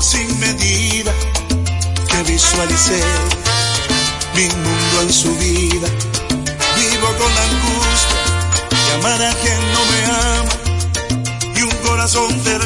sin medida, que visualicé mi mundo en su vida. Vivo con la angustia de amar a quien no me ama y un corazón terco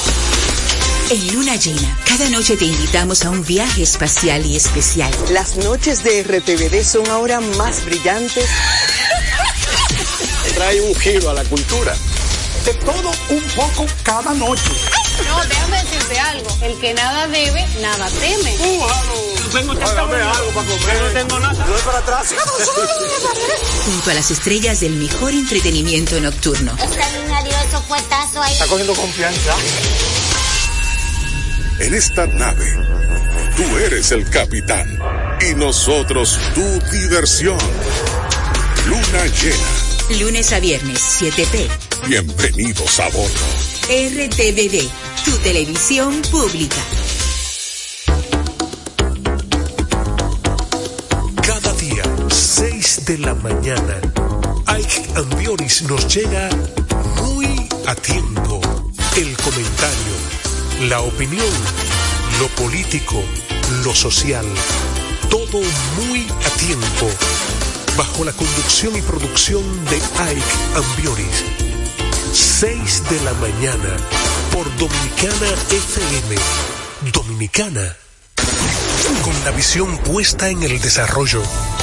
En Luna Llena, cada noche te invitamos a un viaje espacial y especial. Las noches de RTVD son ahora más brillantes. Trae un giro a la cultura. De todo un poco cada noche. No, déjame decirte algo. El que nada debe, nada teme. Tengo Dame algo para comer. No tengo nada. No es para atrás. Junto a las estrellas del mejor entretenimiento nocturno. Esta niña dio esos puestazos ahí. Está cogiendo confianza. En esta nave, tú eres el capitán y nosotros tu diversión. Luna llena. Lunes a viernes, 7p. Bienvenidos a bordo. RTVD, tu televisión pública. Cada día, 6 de la mañana, Ike Ambioris nos llega muy a tiempo. El comentario, la opinión, lo político, lo social, todo muy a tiempo. Bajo la conducción y producción de Ike Ambioris. 6 de la mañana por Dominicana FM. Dominicana. Con la visión puesta en el desarrollo,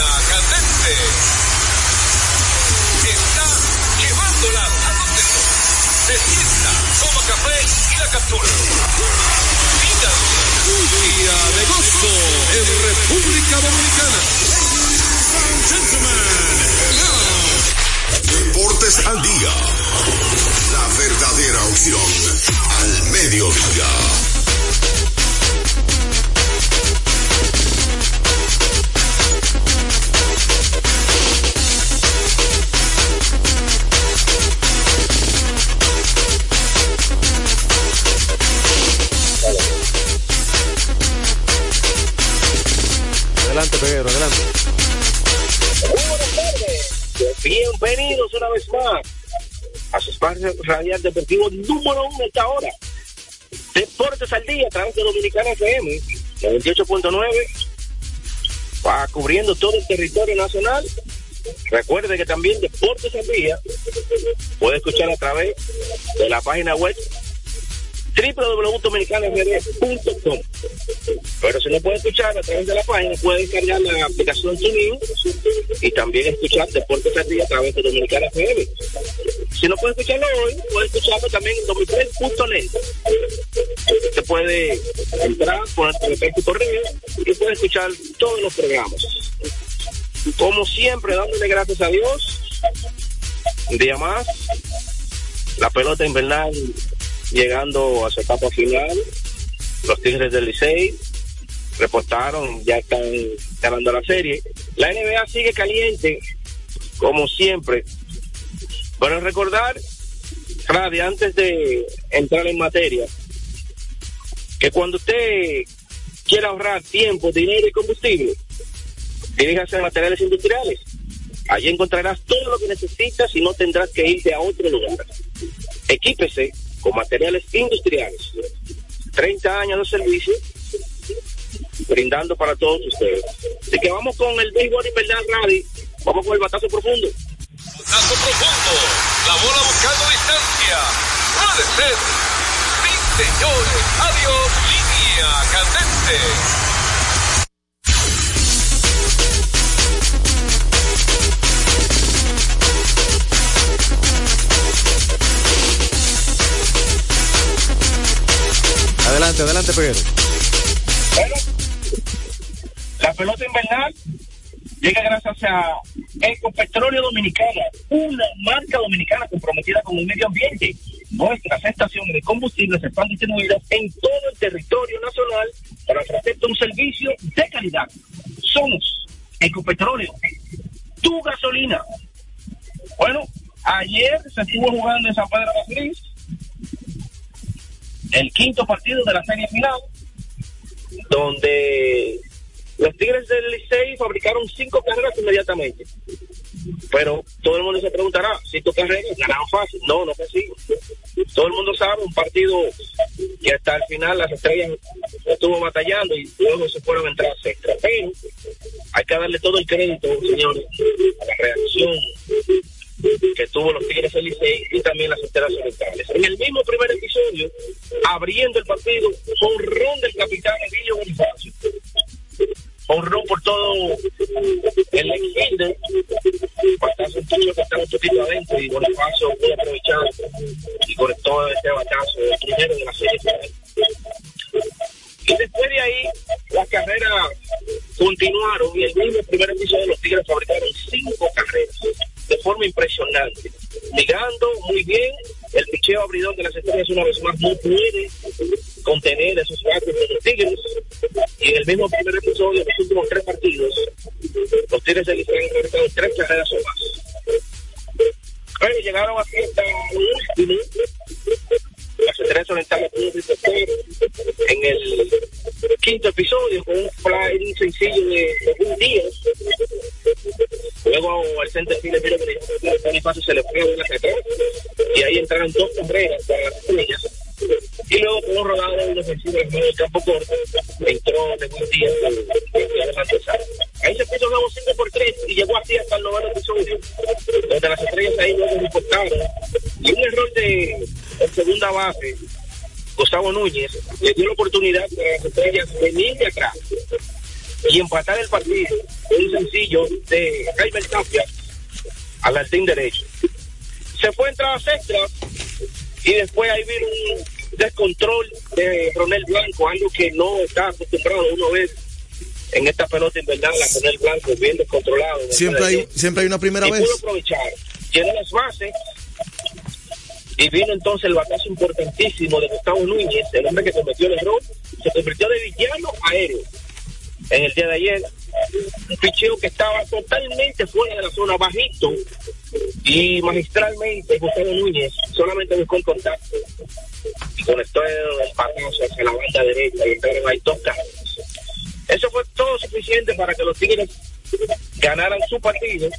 Línea candente. Está llevándola a donde. Se sienta, toma café y la captura. Mira. Día de gozo en República Dominicana. Deportes al día. La verdadera opción al mediodía. Más a su espacio radial deportivo número uno esta hora. Deportes al día a través de Dominicana FM 98.9 va cubriendo todo el territorio nacional. Recuerde que también Deportes al día puede escuchar a través de la página web www.dominicanafd.com. Pero si no puede escuchar a través de la página, puede descargar la aplicación TuneIn y también escuchar Deportes al Día a través de Dominicana FM. Si no puede escucharlo hoy, puede escucharlo también en dominicana.net. Usted puede entrar, poner tu correo y puede escuchar todos los programas. Como siempre, dándole gracias a Dios. Un día más. La pelota invernal llegando a su etapa final. Los Tigres del Licey reportaron, ya están ganando la serie. La NBA sigue caliente, como siempre. Pero recordar, Radio, antes de entrar en materia, que cuando usted quiera ahorrar tiempo, dinero y combustible, diríjase a materiales industriales. Allí encontrarás todo lo que necesitas y no tendrás que irte a otro lugar. Equípese con materiales industriales. 30 años de servicio brindando para todos ustedes. Así que vamos con el béisbol invernal Radi. Vamos con el batazo profundo. Batazo profundo. La bola buscando distancia. Puede ser. Sí, señores. Adiós. Línea candente. Adelante, adelante. Bueno, la pelota invernal llega gracias a Ecopetróleo Dominicana, una marca dominicana comprometida con el medio ambiente. Nuestras estaciones de combustibles están distribuidas en todo el territorio nacional para ofrecerte un servicio de calidad. Somos Ecopetróleo, tu gasolina. Bueno, ayer se estuvo jugando en San Pedro de Macorís el quinto partido de la serie final, donde los Tigres del Licey fabricaron cinco carreras inmediatamente. Pero todo el mundo se preguntará, cinco carreras, ganaron fácil. No, no fue así. Todo el mundo sabe, un partido que hasta el final las estrellas estuvo batallando y luego se fueron a entrar extra. Pero hay que darle todo el crédito, señores, a la reacción que tuvo los Tigres del Licey y también las Estrellas Orientales. En el mismo primer episodio, abriendo el partido, ron del capitán Emilio Bonifacio. Honrón por todo el exfielder. Batazo un tucho que estaba un poquito adentro y Bonifacio pudo aprovechar y conectó este batazo, el primero de la serie. Y después de ahí, las carreras continuaron y el mismo primer episodio los Tigres fabricaron impresionante. Ligando muy bien, el picheo abridor de las estrellas una vez más no puede contener esos gatos de los Tigres. Y en el mismo primer episodio, los últimos tres partidos, los Tigres se han fabricado tres carreras o más. Bueno, llegaron así hasta último. Las estrellas orientales en el quinto episodio con un fly sencillo de, se le fue una atrás y ahí entraron dos carreras para las estrellas. Y luego con un rodado de en medio del campo corto, entró de buen día Ahí se puso luego 5 por 3 y llegó así hasta el noveno episodio, donde las estrellas ahí luego reportaron. Y un error de, segunda base, Gustavo Núñez, le dio la oportunidad a las estrellas venir de atrás y empatar el partido un sencillo de Jaime Tapia al altín derecho. Extras y después ahí vino un descontrol de Ronel Blanco, algo que no está acostumbrado uno ver en esta pelota invernal, la Ronel Blanco bien descontrolado. Siempre hay, siempre hay una primera y vez. Pudo aprovechar, tiene las bases y vino entonces el batazo importantísimo de Gustavo Núñez, el hombre que cometió el error, se convirtió de villano aéreo en el día de ayer. Un picheo que estaba totalmente fuera de la zona, bajito, y magistralmente Gustavo Núñez solamente buscó el contacto y conectó el patazo hacia la banda derecha y entraron ahí dos carros. Eso fue todo suficiente para que los Tigres ganaran su partido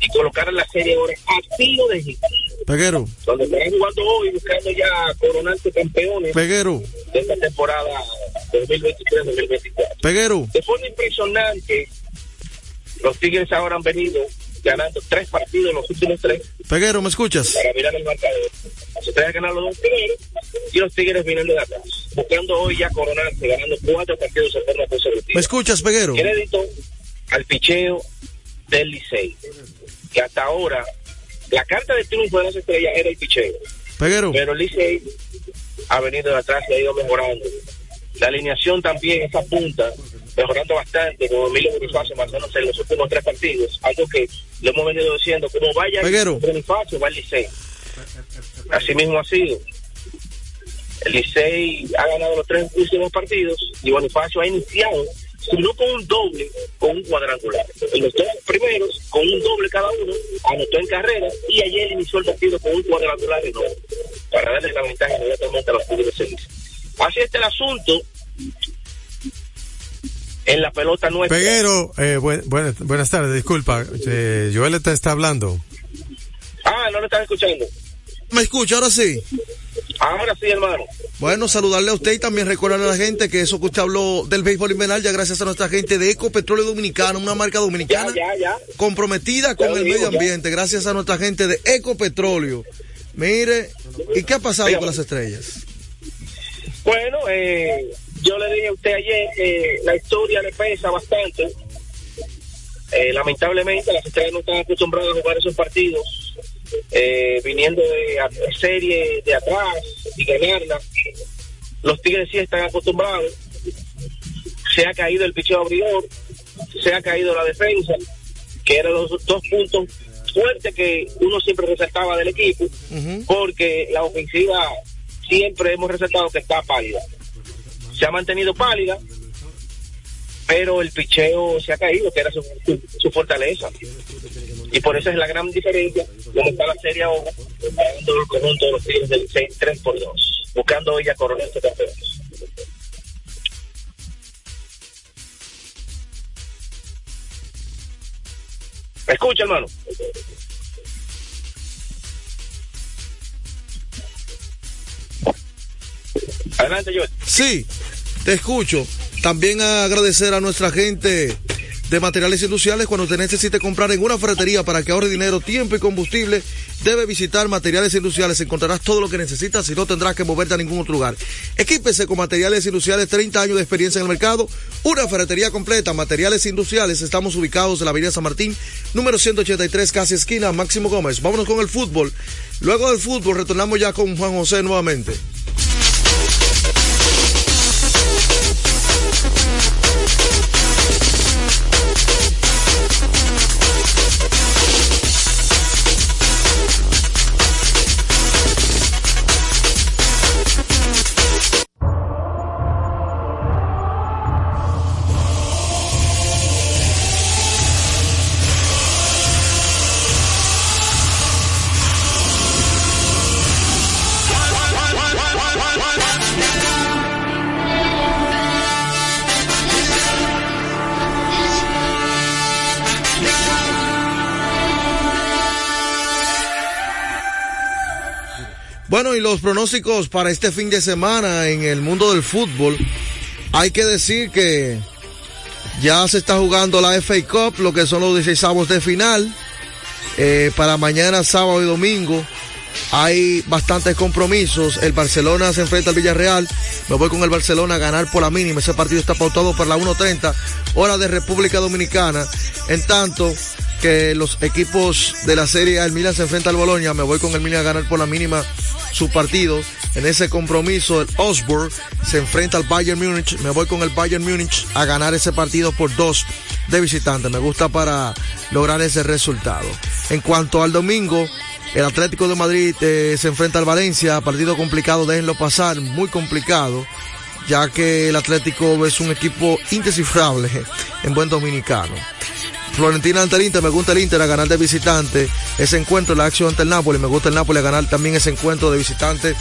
y colocar la serie ahora a tiro de hit. Peguero. Donde están jugando hoy buscando ya coronarse campeones Peguero. de esta temporada 2023-2024. Peguero. De forma impresionante, los Tigres ahora han venido ganando tres partidos en los últimos tres Peguero, ¿me escuchas? para mirar el marcador. Se trae a ganar los dos primeros y los Tigres vienen de atrás, buscando hoy ya coronarse, ganando cuatro partidos en forma consecutiva. ¿Me escuchas, Peguero? Crédito al picheo del Licey, que hasta ahora la carta de triunfo de las estrellas era el picheo. Peguero. Pero el Licey ha venido de atrás y ha ido mejorando. La alineación también, esa punta, mejorando bastante, como Emilio Bonifacio marchándose en los últimos tres partidos, algo que lo hemos venido diciendo, como vaya. Bonifacio, va el Licey. Así mismo ha sido. El Licey ha ganado los tres últimos partidos y Bonifacio ha iniciado, si no con un doble, con un cuadrangular. En los dos primeros, con un doble cada uno, anotó en carrera y ayer inició el partido con un cuadrangular enorme para darle la ventaja inmediatamente a los Licey. Así está el asunto en la pelota nuestra. Peguero, eh, buen- buenas, buenas tardes, disculpa. Eh, Joel te está hablando. Ah, no lo están escuchando. ¿Me escucha ahora sí? Ahora sí, hermano. Bueno, saludarle a usted y también recordarle a la gente que eso que usted habló del béisbol invernal, ya gracias a nuestra gente de Ecopetróleo Dominicano, una marca dominicana Ya, ya, ya. comprometida con el digo, medio ya. ambiente, gracias a nuestra gente de Ecopetróleo. Mire, ¿y qué ha pasado con las estrellas? Bueno, eh, yo le dije a usted ayer que la historia le pesa bastante. Eh, lamentablemente las estrellas no están acostumbradas a jugar esos partidos, eh, viniendo de a- serie de atrás y ganarla. Los Tigres sí están acostumbrados. Se ha caído el picheo abridor, se ha caído la defensa, que eran los dos puntos fuertes que uno siempre resaltaba del equipo, porque la ofensiva siempre hemos resaltado que está pálida. Se ha mantenido pálida, pero el picheo se ha caído, que era su, su- fortaleza. Y por eso es la gran diferencia, como está la serie ahora, ganando el conjunto de los Tigres del 6 3 por 2, buscando hoy a coronarse campeones. ¿Me escucha, hermano? Adelante, Joel. Sí, te escucho. También agradecer a nuestra gente de materiales industriales cuando te necesite comprar en una ferretería para que ahorre dinero, tiempo y combustible. Debe visitar materiales industriales. Encontrarás todo lo que necesitas y no tendrás que moverte a ningún otro lugar. Equípese con materiales industriales, 30 años de experiencia en el mercado. Una ferretería completa, materiales industriales. Estamos ubicados en la Avenida San Martín, número 183, casi esquina, Máximo Gómez. Vámonos con el fútbol. Luego del fútbol retornamos ya con Juan José nuevamente. Y los pronósticos para este fin de semana en el mundo del fútbol. Hay que decir que ya se está jugando la FA Cup, lo que son los 16 de final. Eh, para mañana, sábado y domingo hay bastantes compromisos. El Barcelona se enfrenta al Villarreal. Me voy con el Barcelona a ganar por la mínima. Ese partido está pautado para la 1.30, hora de República Dominicana. En tanto que los equipos de la Serie el Milan se enfrenta al Bolonia. Me voy con el Milan a ganar por la mínima su partido. En ese compromiso, el Osborne se enfrenta al Bayern Múnich. Me voy con el Bayern Múnich a ganar ese partido por dos de visitante. Me gusta para lograr ese resultado. En cuanto al domingo, el Atlético de Madrid eh, se enfrenta al Valencia. Partido complicado, déjenlo pasar, muy complicado. Ya que el Atlético es un equipo indescifrable en buen dominicano. Florentina ante el Inter, me gusta el Inter a ganar de visitante. Ese encuentro, la acción ante el Napoli, me gusta el Napoli a ganar también ese encuentro de visitante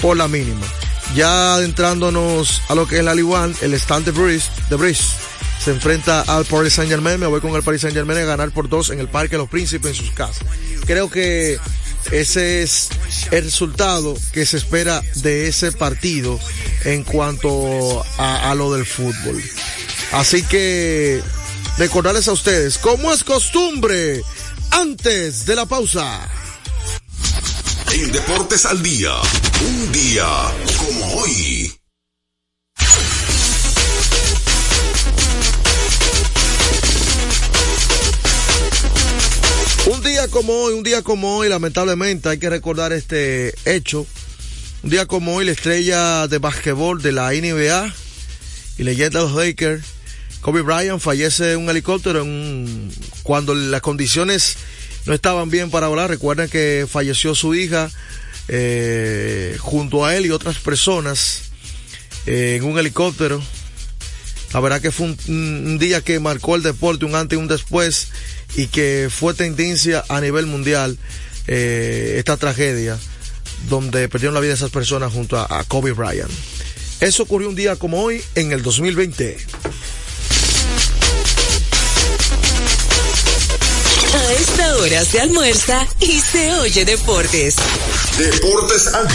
por la mínima. Ya adentrándonos a lo que es la Ligue 1, el stand de Brice, de Brice se enfrenta al Paris Saint Germain. Me voy con el Paris Saint Germain a ganar por dos en el Parque Los Príncipes en sus casas. Creo que ese es el resultado que se espera de ese partido en cuanto a lo del fútbol. Así que recordarles a ustedes, como es costumbre, antes de la pausa. En Deportes al Día, un día como hoy. Un día como hoy, un día como hoy, lamentablemente hay que recordar este hecho. Un día como hoy, la estrella de basquetbol de la NBA y leyenda de los Lakers, Kobe Bryant, fallece en un helicóptero cuando las condiciones no estaban bien para volar. Recuerden que falleció su hija eh, junto a él y otras personas eh, en un helicóptero. La verdad que fue un, un día que marcó el deporte, un antes y un después, y que fue tendencia a nivel mundial eh, esta tragedia, donde perdieron la vida esas personas junto a, a Kobe Bryant. Eso ocurrió un día como hoy en el 2020. A esta hora se almuerza y se oye deportes. Deportes al Día.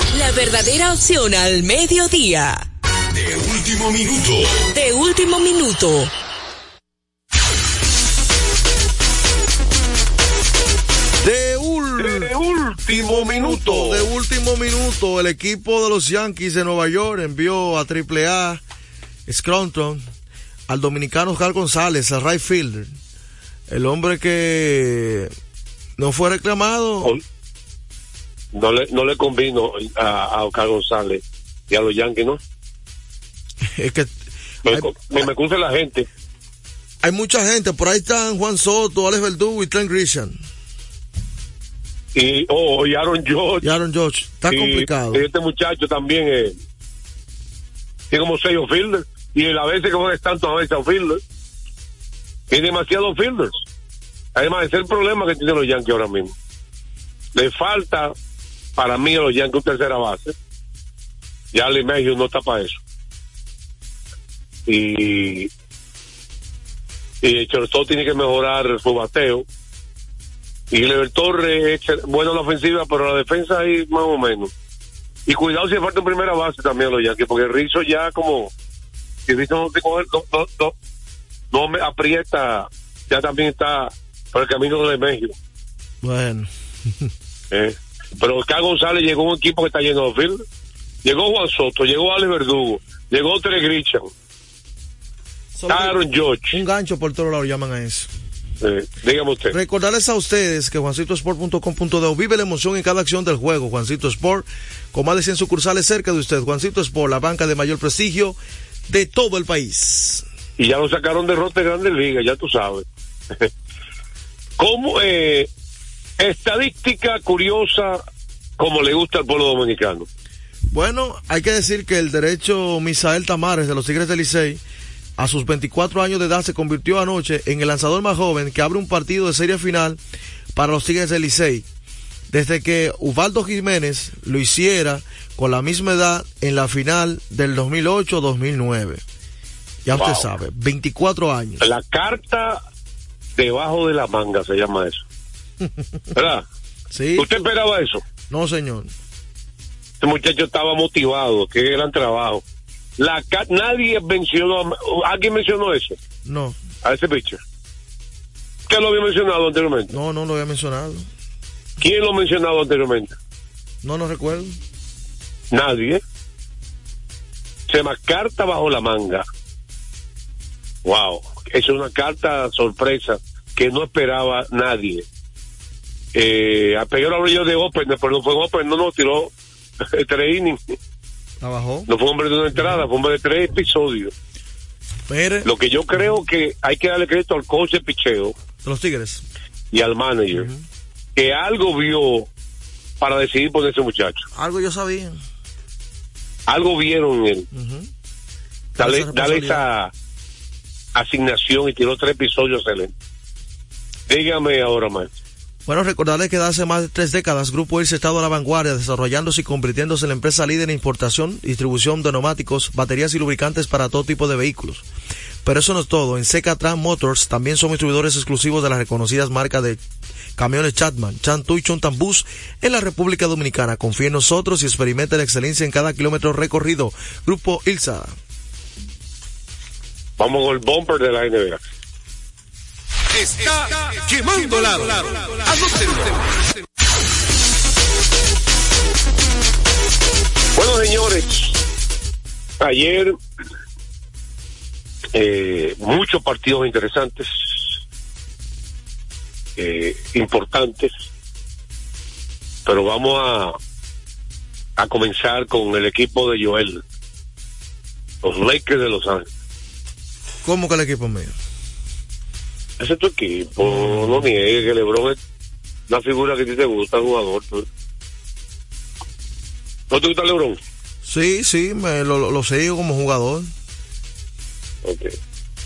la verdadera opción al mediodía. De último minuto. De último minuto. De, último minuto. De último minuto, el equipo de los Yankees de Nueva York envió a AAA Scranton al dominicano Oscar González, al right fielder. El hombre que no fue reclamado. No le, no le convino a, a Oscar González y a los Yankees, ¿no? Es que me, me, me cruce la gente. hay mucha gente. Por ahí están Juan Soto, Alex Verdugo y Trent Grisham. Y, oh, y Aaron George. Y Aaron George. Está Y- complicado. y este muchacho también eh, tiene como seis fielders. Y a veces que juegan tanto a veces outfielders. Hay demasiados fielders. Además, ese es el problema que tienen los Yankees ahora mismo. Le falta, para mí, a los Yankees tercera base. Ya Mayhew no está para eso. Y, y todo tiene que mejorar su bateo. Y Lever Torres es bueno en la ofensiva, pero la defensa ahí más o menos. Y cuidado si falta en primera base también a los Yankees, porque Rizzo ya como, si Rizzo no te coge, no, no, no, no me aprieta, ya también está por el camino de México. Bueno. ¿eh? Pero Oscar González llegó a un equipo que está lleno de field. Llegó Juan Soto, llegó Alex Verdugo, llegó Tere Grisham, Aaron George. Un gancho por todos lados llaman a eso. Eh, dígame usted. Recordarles a ustedes que juancitosport.com.de vive la emoción en cada acción del juego. Juancito Sport, con más de 100 sucursales cerca de usted. Juancito Sport, la banca de mayor prestigio de todo el país. y ya lo sacaron de Rote Grandes Ligas, ya tú sabes. ¿Cómo, eh, Estadística curiosa como le gusta al pueblo dominicano. Bueno, hay que decir que el derecho Misael Tamares de los Tigres del Licey, a sus 24 años de edad, se convirtió anoche en el lanzador más joven que abre un partido de serie final para los Tigres del Licey. Desde que Ubaldo Jiménez lo hiciera con la misma edad en la final del 2008-2009. Ya usted sabe, 24 años. La carta debajo de la manga se llama eso. ¿Verdad? Sí. ¿Usted esperaba eso? No, señor. Este muchacho estaba motivado, qué gran trabajo. La nadie mencionó, ¿alguien mencionó eso? No, A ese pitcher. ¿Qué lo había mencionado anteriormente? no, no lo había mencionado. ¿Quién lo ha mencionado anteriormente? No, no recuerdo. Nadie. Se llama carta bajo la manga. Wow, es una carta sorpresa que no esperaba nadie. Eh, a Peguero hablé yo de Open, pero no fue Open, no nos tiró tres innings. Trabajó. No fue hombre de una entrada, fue hombre de tres episodios. Mire, Lo que yo creo que hay que darle crédito al coach de picheo los Tigres. y al manager, que algo vio para decidir por ese muchacho. Algo yo sabía. Algo vieron en él. Dale, Esa dale responsabilidad. esa asignación y tiró tres episodios excelentes. Dígame ahora, más. Bueno, recordarles que desde hace más de tres décadas Grupo Irse ha estado a la vanguardia, desarrollándose y convirtiéndose en la empresa líder en importación, distribución de neumáticos, baterías y lubricantes para todo tipo de vehículos. Pero eso no es todo. En Secatran Motors también somos distribuidores exclusivos de las reconocidas marcas de camiones Chatman, Chantu y Chontan Bus en la República Dominicana. Confíe en nosotros y experimente la excelencia en cada kilómetro recorrido. Grupo Ilsa. Vamos con el bumper de la NBA. Está quemando lado. Anótenlo. Bueno, señores, ayer eh, muchos partidos interesantes, eh, importantes, pero vamos a, a comenzar con el equipo de Joel, los Lakers de Los Ángeles. ¿Cómo que el equipo mío? Ese es tu equipo, no niegues que LeBron es una figura que a ti te gusta, jugador. pues. ¿No te gusta LeBron? Sí, sí, me lo, lo- sigo como jugador.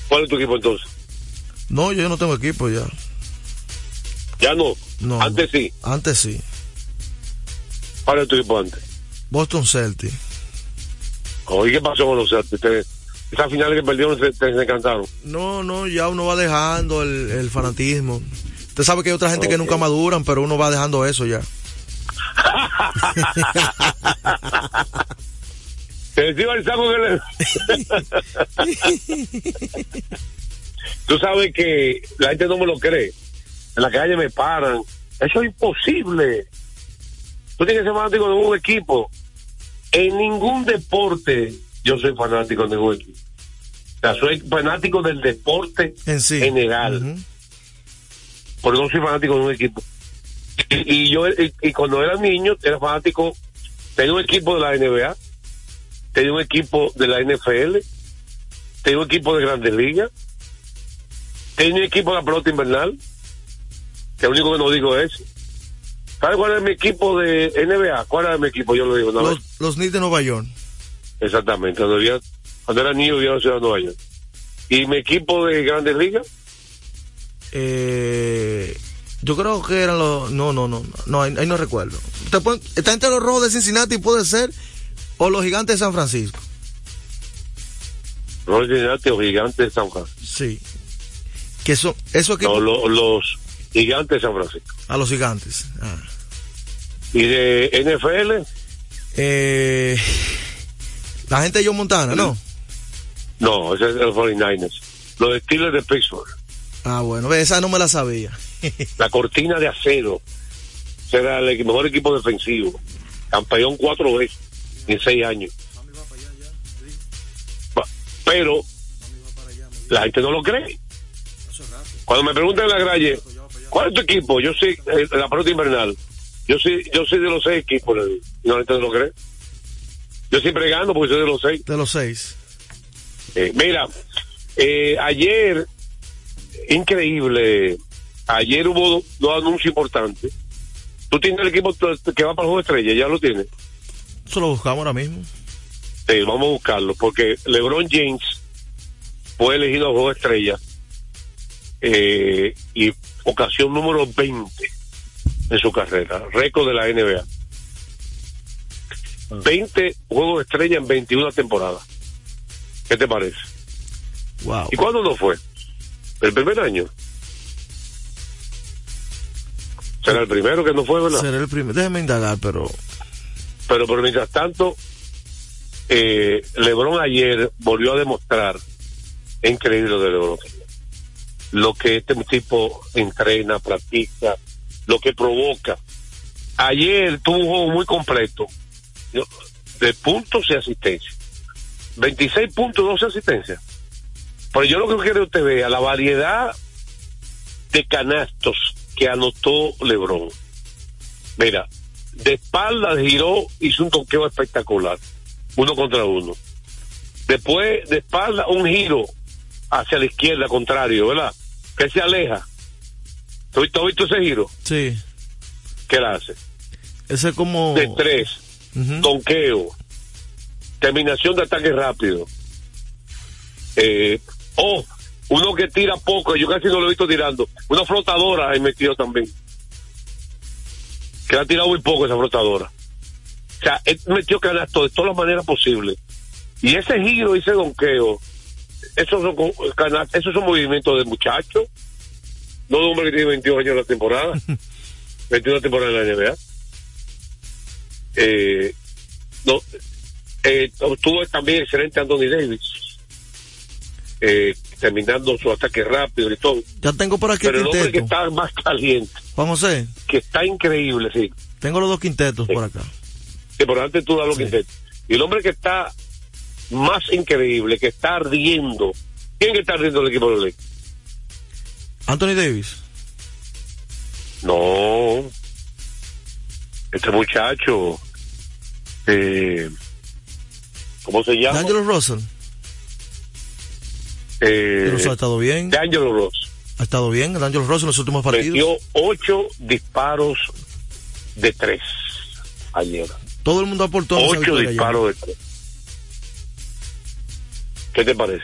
¿Cuál es tu equipo entonces? No, yo no tengo equipo ya. Ya no. No. Antes sí. Antes sí. ¿Cuál es tu equipo antes? Boston Celtics. ¿qué pasó con los Celtics? Esas finales que perdieron te encantaron. No, no, ya uno va dejando el, el fanatismo. Usted sabe que hay otra gente que nunca maduran, pero uno va dejando eso ya. Te decía el saco que le... Tú sabes que la gente no me lo cree. En la calle me paran. Eso es imposible. Tú tienes que ser fanático de un equipo. En ningún deporte yo soy fanático de ningún equipo. O sea, soy fanático del deporte En sí. general. Ujú. Porque no soy fanático de un equipo. Y, y yo, y, y cuando era niño, era fanático. Tenía un equipo de la NBA, tenía un equipo de la NFL, tenía un equipo de Grandes Ligas, tenía un equipo de la pelota invernal, que lo único que no digo es. ¿Sabes cuál es mi equipo de NBA? ¿Cuál era mi equipo? Yo lo digo, ¿no? Los, los Knicks de Nueva York. Exactamente, cuando, vivía- cuando era niño vivía en la ciudad de Nueva York. ¿Y mi equipo de Grandes Ligas? Eh, yo creo que eran los. No, no, no. No, ahí, ahí no recuerdo. Está entre los rojos de Cincinnati, puede ser. O los gigantes de San Francisco. Los Gigantes o Gigantes de San Francisco. Sí. Que son. Esos equipos. No, lo- los Gigantes de San Francisco. A los gigantes. Ah. ¿Y de NFL? Eh, la gente de John Montana, ¿no? No, ese es de los 49ers. Los Steelers de Pittsburgh. Ah, bueno, esa no me la sabía. La cortina de acero. Será el mejor equipo defensivo. Campeón cuatro veces en seis años. Pero la gente no lo cree. Cuando me preguntan en la calle, ¿cuál es tu equipo? Yo soy eh, la pelota invernal. Yo soy, yo soy de los seis equipos. no, la gente no lo cree. Yo siempre gano porque soy de los seis. De los seis. Eh, mira, eh, ayer, increíble, ayer hubo dos anuncios importantes. ¿Tú tienes el equipo que va para el juego de estrella? ¿Ya lo tienes? Eso lo buscamos ahora mismo. Sí, vamos a buscarlo, porque LeBron James fue elegido al juego de estrella eh, y ocasión número 20 en su carrera, récord de la NBA. 20 juegos de estrella en 21 temporadas. ¿Qué te parece? Wow. ¿Y cuándo no fue? ¿El primer año? Será el primero que no fue, ¿verdad? Será el primero. Déjeme indagar, pero. Pero, pero mientras tanto, eh, LeBron ayer volvió a demostrar, es increíble lo de LeBron, lo que este tipo entrena, practica, lo que provoca. Ayer tuvo un juego muy completo, ¿no? de puntos y asistencia. 26 puntos, 12 asistencias. Pero yo lo que quiero que usted vea, la variedad de canastos que anotó LeBron. Mira, de espalda giró, hizo un toqueo espectacular, uno contra uno. Después, de espalda, un giro hacia la izquierda, contrario, ¿verdad? Que se aleja. ¿Tú has visto ese giro? Sí. ¿Qué le hace? Ese es como. De tres, tonqueo, terminación de ataque rápido. Eh, oh, uno que tira poco, yo casi no lo he visto tirando. Una flotadora he metido también. Que ha tirado muy poco esa flotadora. O sea, él metió canasto de todas las maneras posibles. Y ese giro, ese donqueo, esos son, esos son movimientos de muchacho, no de hombre que tiene 22 años en la temporada, 21 temporada en la NBA. Eh, no, eh, tuvo también excelente Anthony Davis, eh, terminando su ataque rápido y todo. Ya tengo por aquí Pero el el hombre que está más caliente, Juan José, que está increíble, sí. tengo los dos quintetos por acá. que por antes tú das lo que intentas. Y el hombre que está más increíble, que está ardiendo, ¿quién que está ardiendo el equipo de los Lakers? Anthony Davis. No, este muchacho, eh, ¿cómo se llama? D'Angelo Russell. Eh, Russell ha estado bien. de Angelo Ross. Ha estado bien. D'Angelo Russell en los últimos partidos. Metió ocho disparos de tres ayer. Todo el mundo aportó. Ocho victoria ayer. disparos de tres. ¿Qué te parece?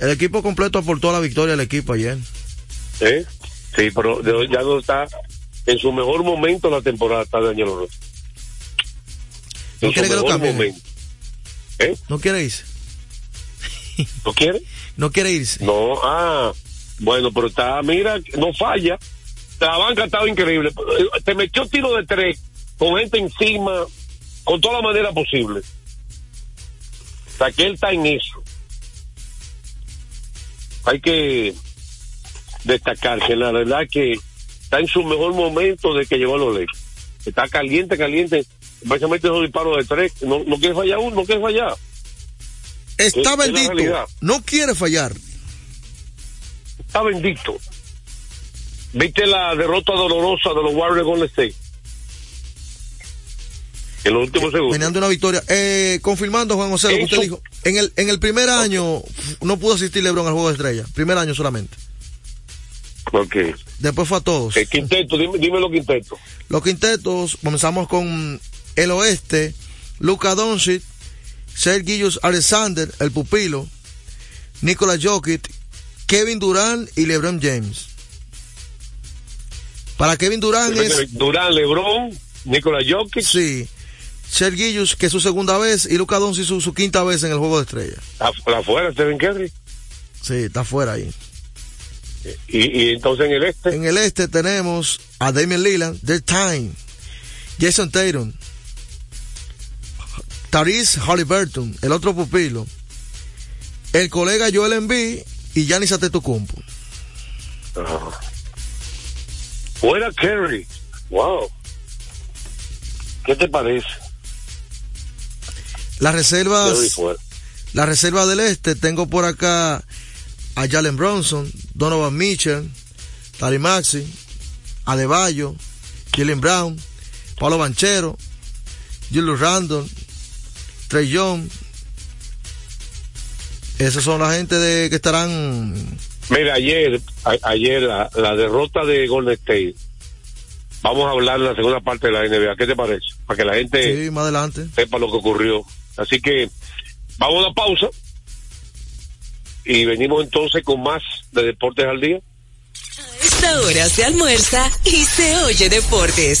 El equipo completo aportó a la victoria del equipo ayer. ¿Eh? Sí, pero ya no está en su mejor momento en la temporada, está Daniel Ross. ¿No quiere que lo momento. ¿Eh? ¿No quiere irse? ¿No quiere? ¿No quiere irse? No, ah, bueno, pero está, mira, no falla. La banca estaba increíble. Te metió tiro de tres, con gente encima, con toda la manera posible. O sea, que él está en eso. Hay que destacar que la verdad que está en su mejor momento de que llegó a los Lakers. Está caliente, caliente. Básicamente esos disparos de tres. No, no quiere fallar uno, no quiere fallar. Está Es- bendito. No quiere fallar. está bendito. ¿Viste la derrota dolorosa de los Warriors de Golden State? En los últimos segundos. Venían de una victoria. Eh, confirmando, Juan José, lo que usted dijo. En el, en el primer año no pudo asistir LeBron al juego de estrella. Primer año solamente. Ok. Después fue a todos. El quinteto, dime, dime los quintetos. Los quintetos, comenzamos con el oeste, Luka Doncic, Sergius Alexander, el pupilo, Nikola Jokic, Kevin Durant y LeBron James. Para Kevin Durant es Durán, Lebron, Nikola Jokic. Sí. Sergius, que es su segunda vez, y Luka Doncic su, su quinta vez en el juego de estrella. af- Afuera, Stephen Curry. Sí, está fuera ahí. Y, y entonces en el este. En el este tenemos a Damian Lillard, The Time, Jason Tatum, Tyrese Halliburton, el otro pupilo, el colega Joel Embiid y Giannis Antetokounmpo. Ajá. Fuera Curry. Wow. ¿Qué te parece? Las reservas, la reserva del este, tengo por acá a Jalen Bronson, Donovan Mitchell, Tari Maxi, Adebayo, Jalen Brown, Paulo Banchero, Julius Randle, Trey Young. Esos son la gente de que estarán Mira, ayer, a- ayer la, la derrota de Golden State vamos a hablar de la segunda parte de la NBA. ¿Qué te parece? Para que la gente Sí, más adelante. sepa lo que ocurrió. Así que vamos a una pausa y venimos entonces con más de Deportes al Día. Esta hora se almuerza y se oye deportes.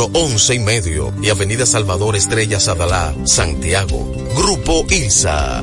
11 y medio y Avenida Salvador Estrella Sadalá, Santiago. Grupo ILSA.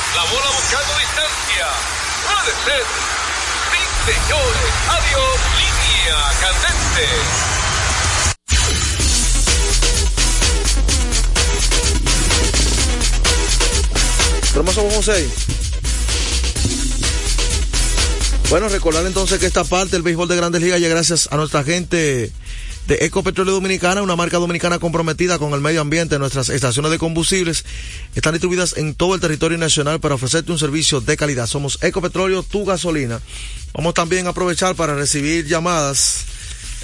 La bola buscando distancia. Puede ser. Sí, señores. Adiós. Línea candente. Hermoso José. Bueno, recordar entonces que esta parte del béisbol de Grandes Ligas llega gracias a nuestra gente de Ecopetróleo Dominicana, una marca dominicana comprometida con el medio ambiente. Nuestras estaciones de combustibles están distribuidas en todo el territorio nacional para ofrecerte un servicio de calidad. Somos Ecopetróleo, tu gasolina. Vamos también a aprovechar para recibir llamadas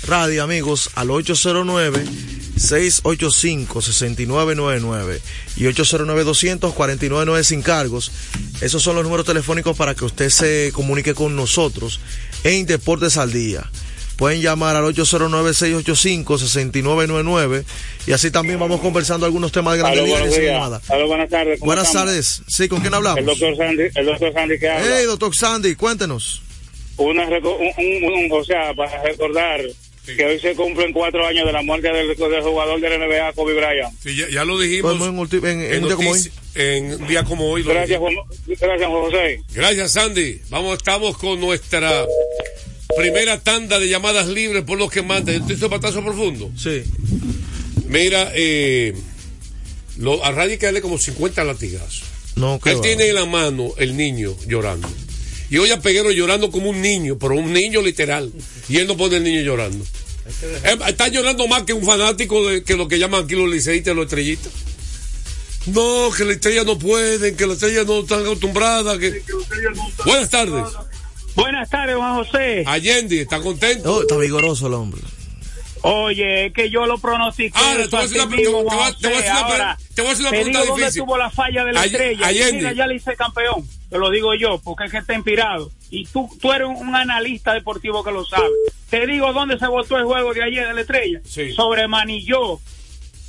radio, amigos, al 809-685-6999 y 809-200-499 sin cargos. Esos son los números telefónicos para que usted se comunique con nosotros en Deportes al Día. Pueden llamar al 809-685-6999 y así también vamos conversando algunos temas de grandes ligas. buenas tardes. ¿cómo Buenas estamos? tardes. Sí, ¿con quién hablamos? El doctor Sandy, el doctor Sandy que habla. Hey, doctor Sandy, cuéntenos. Una reco- un, un- un- o sea, para recordar que hoy se cumplen cuatro años de la muerte del, del jugador de la NBA, Kobe Bryant. Sí, ya, ya lo dijimos. Pues, en, ulti- en- en un día como hoy. en un día como hoy. Gracias. Juan, gracias, Juan José. Gracias, Sandy. Vamos, estamos con nuestra primera tanda de llamadas libres por los que mandan. ¿Esto hizo patazo profundo? Sí. Mira, eh, lo, a hay que darle como 50 latigazos. No, qué Él va. tiene en la mano el niño llorando. Y oye a Peguero llorando como un niño, pero un niño literal. Y él no pone el niño llorando. Eh, Está llorando más que un fanático de que lo que llaman aquí los liceístas, los estrellitas. No, que las estrellas no pueden, que las estrellas no están acostumbradas. Que... Buenas tardes. Buenas tardes, Juan José. Allende, ¿está contento? Oh, está vigoroso el hombre. Oye, es que yo lo pronostiqué. Ahora, eso te voy a hacer así una- mismo, te voy a- Juan te voy a hacer José. una pre- Ahora, te voy a hacer una pregunta digo dónde difícil. tuvo la falla de la estrella. Allende. Mira, ya le hice campeón. Te lo digo yo, porque es que está inspirado. Y tú, tú eres un analista deportivo que lo sabe. Te digo dónde se votó el juego de ayer de la estrella. Sí. Sobre Manilló,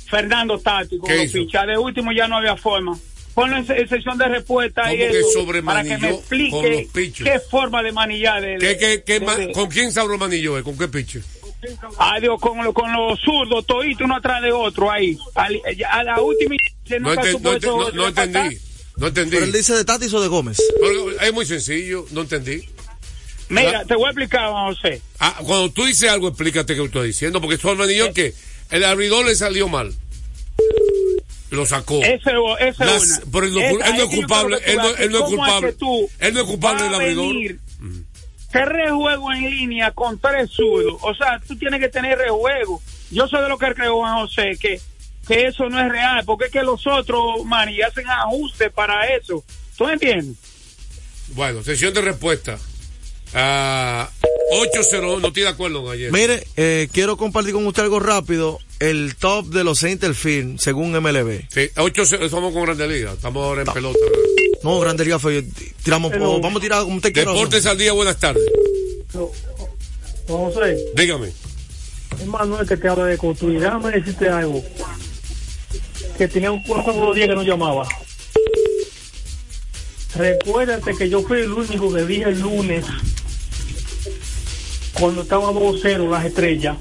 Fernando Tático. ¿Qué Lo hizo? ficha. De último ya no había forma. Ponlo en, se- en sección de respuesta y ¿Cómo que eso, para que me Manilló con los explique pichos? qué forma de manillar. De, ¿Qué, qué, qué de- ma- de- ¿Con quién sabrá manillo? eh? ¿Con qué piche? Adiós, con, lo- con los zurdos, todito uno atrás de otro ahí. Al- a la última. No, enten- no, eso enten- no- no repatar. entendí. No entendí. Pero él dice de Tatis o de Gómez. Pero es muy sencillo, no entendí. Mira, te voy a explicar, Juan José. Ah, cuando tú dices algo, explícate qué estás diciendo, porque eso al manillón que el abridor le salió mal. Lo sacó. Ese, ese Las- una. pero él no, Es- él no culpable, él no, él no es culpable. que Él no es culpable del abridor. Tres juegos en línea con tres zurdos. O sea, tú tienes que tener rejuego. Yo soy de lo que creo, Juan José, que, que eso no es real. Porque es que los otros, man, y hacen ajustes para eso. ¿Tú me entiendes? Bueno, sesión de respuesta. Ah, 8-0, no estoy de acuerdo con ayer. Mire, eh, quiero compartir con usted algo rápido. El top de los Centerfield, según MLB. Sí, 8-0, somos con Grande Liga. Estamos ahora en pelota. No, Grande Liga fue. Tiramos, Pero- oh, vamos a tirar como usted quiera. Deportes al día, buenas tardes. José, Dígame. es Manuel que te habla de construir. Déjame decirte algo. Que tenía un cuantos días que no llamaba. Recuérdate que yo fui el único que dije el lunes, cuando estaba 2-0 las estrellas,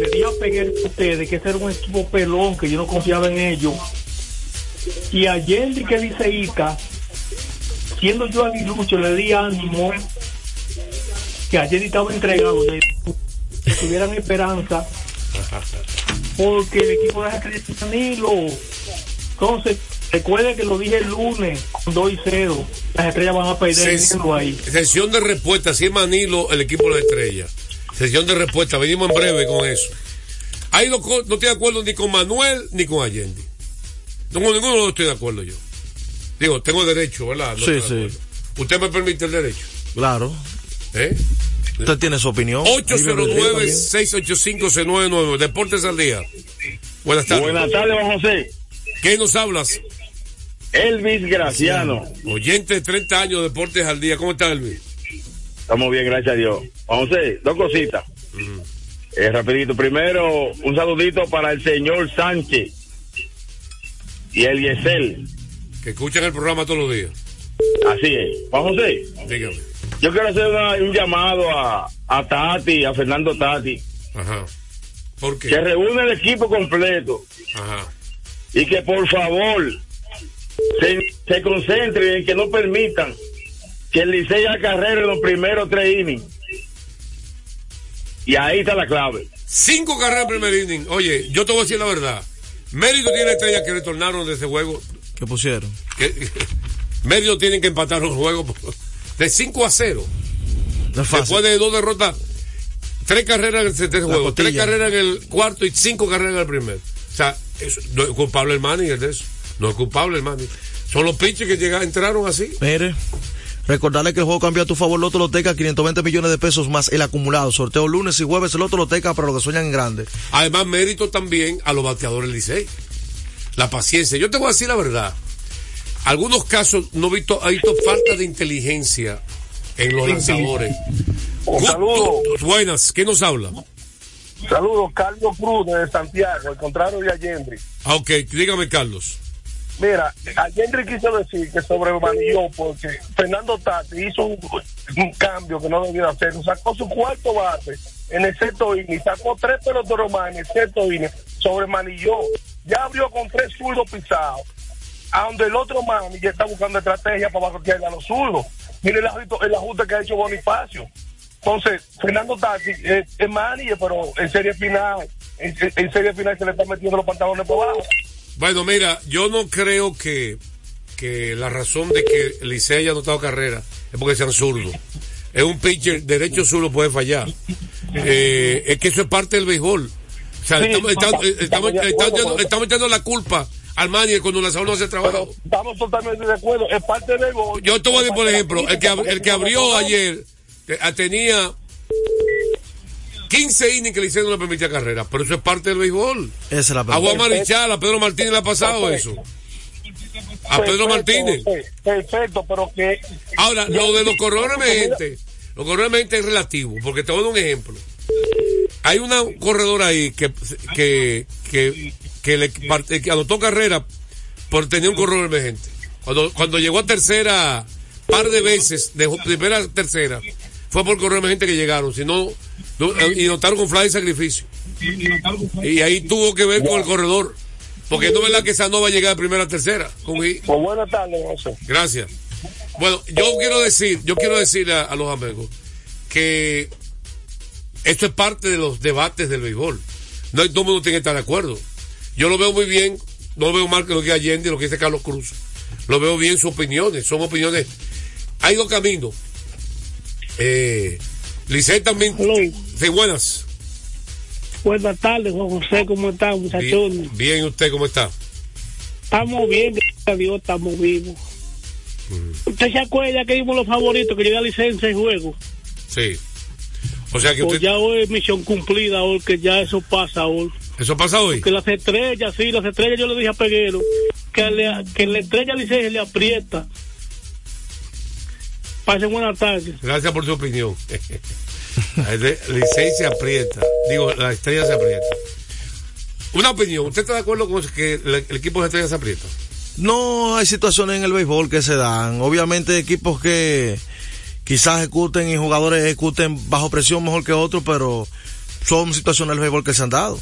le di a pegar a ustedes que ese era un equipo pelón, que yo no confiaba en ellos. Y a Yendi que dice Ica, siendo yo aguilucho, le di ánimo que ayer estaba entregado, de- que tuvieran esperanza, porque el equipo de las estrellas es Danilo. Entonces, recuerde que lo dije el lunes, con 2 y 0, las estrellas van a perder Ses- ahí. Sesión de respuesta, si es Manilo, el equipo de la estrella. Sesión de respuesta, venimos en breve con eso. Ahí no, no estoy de acuerdo ni con Manuel ni con Allende. No, con ninguno de los estoy de acuerdo yo. Digo, tengo derecho, ¿verdad? No Sí, sí. Usted me permite el derecho. Claro. ¿Eh? Usted tiene su opinión. Ahí me lo dice 809-685-6999. Deportes al día. Buenas tardes. Buenas tardes, Juan José. ¿Qué nos hablas? Elvis Graciano. Oyente de 30 años, Deportes al día. ¿Cómo está, Elvis? Estamos bien, gracias a Dios. José, dos cositas. Eh, rapidito. Primero, un saludito para el señor Sánchez y el Yesel. Que escuchan el programa todos los días. Así es. Juan José, Dígame. yo quiero hacer una- un llamado a, a Tati, a Fernando Tati, Ajá. ¿Por qué? que reúne el equipo completo Ajá. y que por favor se, se concentren en que no permitan que el Licey haga carrera en los primeros tres innings. Y ahí está la clave. Cinco carreras en primer inning. Oye, yo te voy a decir la verdad. Mérito tiene estrellas que retornaron de ese juego. ¿Qué pusieron? Que, Mérito tienen que empatar los juegos de 5 a 0. No es fácil. Después de dos derrotas, tres carreras en el tercer juego, tres carreras en el cuarto y cinco carreras en el primer. O sea, eso, no es culpable el manager de eso. No es culpable el manager. Son los pitchers que llegaron, entraron así. Mire, recordarle que el juego cambia a tu favor Loto Loteca, 520 millones de pesos más el acumulado. Sorteo lunes y jueves Loto Loteca para los que sueñan en grande. Además, mérito también a los bateadores del Licey. La paciencia. Yo te voy a decir la verdad. Algunos casos no he visto, he visto falta de inteligencia en los lanzadores. Saludos. Buenas, ¿qué nos habla? Saludos, Carlos Cruz de Santiago, el contrario de Allende. Ah, ok, dígame, Carlos. Mira, Allende quiso decir que sobremanilló porque Fernando Tati hizo un, cambio que no debió hacer. Sacó su cuarto bate en el sexto inning, sacó tres peloteros más en el sexto inning, sobremanilló. Ya abrió con tres zurdos pisados. A donde el otro mani ya está buscando estrategia para bajar a los zurdos. Mire el, el ajuste que ha hecho Bonifacio. Entonces, Fernando Tati es, es pero en serie final, en serie final se le está metiendo los pantalones por abajo. Bueno, mira, yo no creo que, que la razón de que Licey haya anotado carrera es porque sean zurdos. Es un pitcher, derecho zurdo puede fallar. Eh, es que eso es parte del béisbol. O sea, Sí, estamos, estamos, echando- pero- estamos echando la culpa al manager cuando lanzador no hace trabajo. Estamos totalmente de acuerdo, es parte del gol. Yo te voy a decir, por ejemplo, el que, el que abrió ayer eh, tenía 15 innings que le hicieron no le permitía carrera, pero eso es parte del béisbol. Esa es la A Juan pregunta. Marichal, a Pedro Martínez le ha pasado eso. A Pedro Perfecto, Martínez. Perfecto, pero que. Ahora, lo de los corredores emergentes, los corredores emergentes es relativo, porque te voy a dar un ejemplo. Hay una corredora ahí que, que, que, que le que anotó carrera por tener un corredor emergente. Cuando, cuando llegó a tercera, par de veces, de primera a tercera, fue por corredor emergente que llegaron, si no, no- y notaron con fly de sacrificio. Y ahí tuvo que ver con el corredor. Porque no es verdad que esa no va a llegar de primera a tercera. Con, Pues buenas tardes, José. Gracias. Bueno, yo quiero decir, yo quiero decir a, a los amigos que esto es parte de los debates del béisbol. No todo el mundo tiene que estar de acuerdo. Yo lo veo muy bien, no veo mal que lo que Allende lo que dice Carlos Cruz. Lo veo bien sus opiniones, son opiniones. Hay dos caminos. Eh, Licey también. Sí, buenas. Buenas tardes, Juan José, ¿cómo está, muchachos? Bien, bien, ¿usted cómo está? Estamos bien, gracias a Dios, estamos vivos. ¿Usted se acuerda que dimos los favoritos que llega licencia y juego? Sí. O sea que Pues usted. ya hoy es misión cumplida, hoy que ya eso pasa hoy. ¿Eso pasa hoy? Que las estrellas, sí, las estrellas yo le dije a Peguero que, le, que la estrella licencia le aprieta. Pasen buenas tardes. Gracias por su opinión. Se aprieta. Digo, la estrella se aprieta. Una opinión. ¿Usted está de acuerdo con que el, el equipo de estrella se aprieta? No hay situaciones en el béisbol que se dan. Obviamente equipos que quizás ejecuten y jugadores ejecuten bajo presión mejor que otros, pero son situaciones del béisbol que se han dado.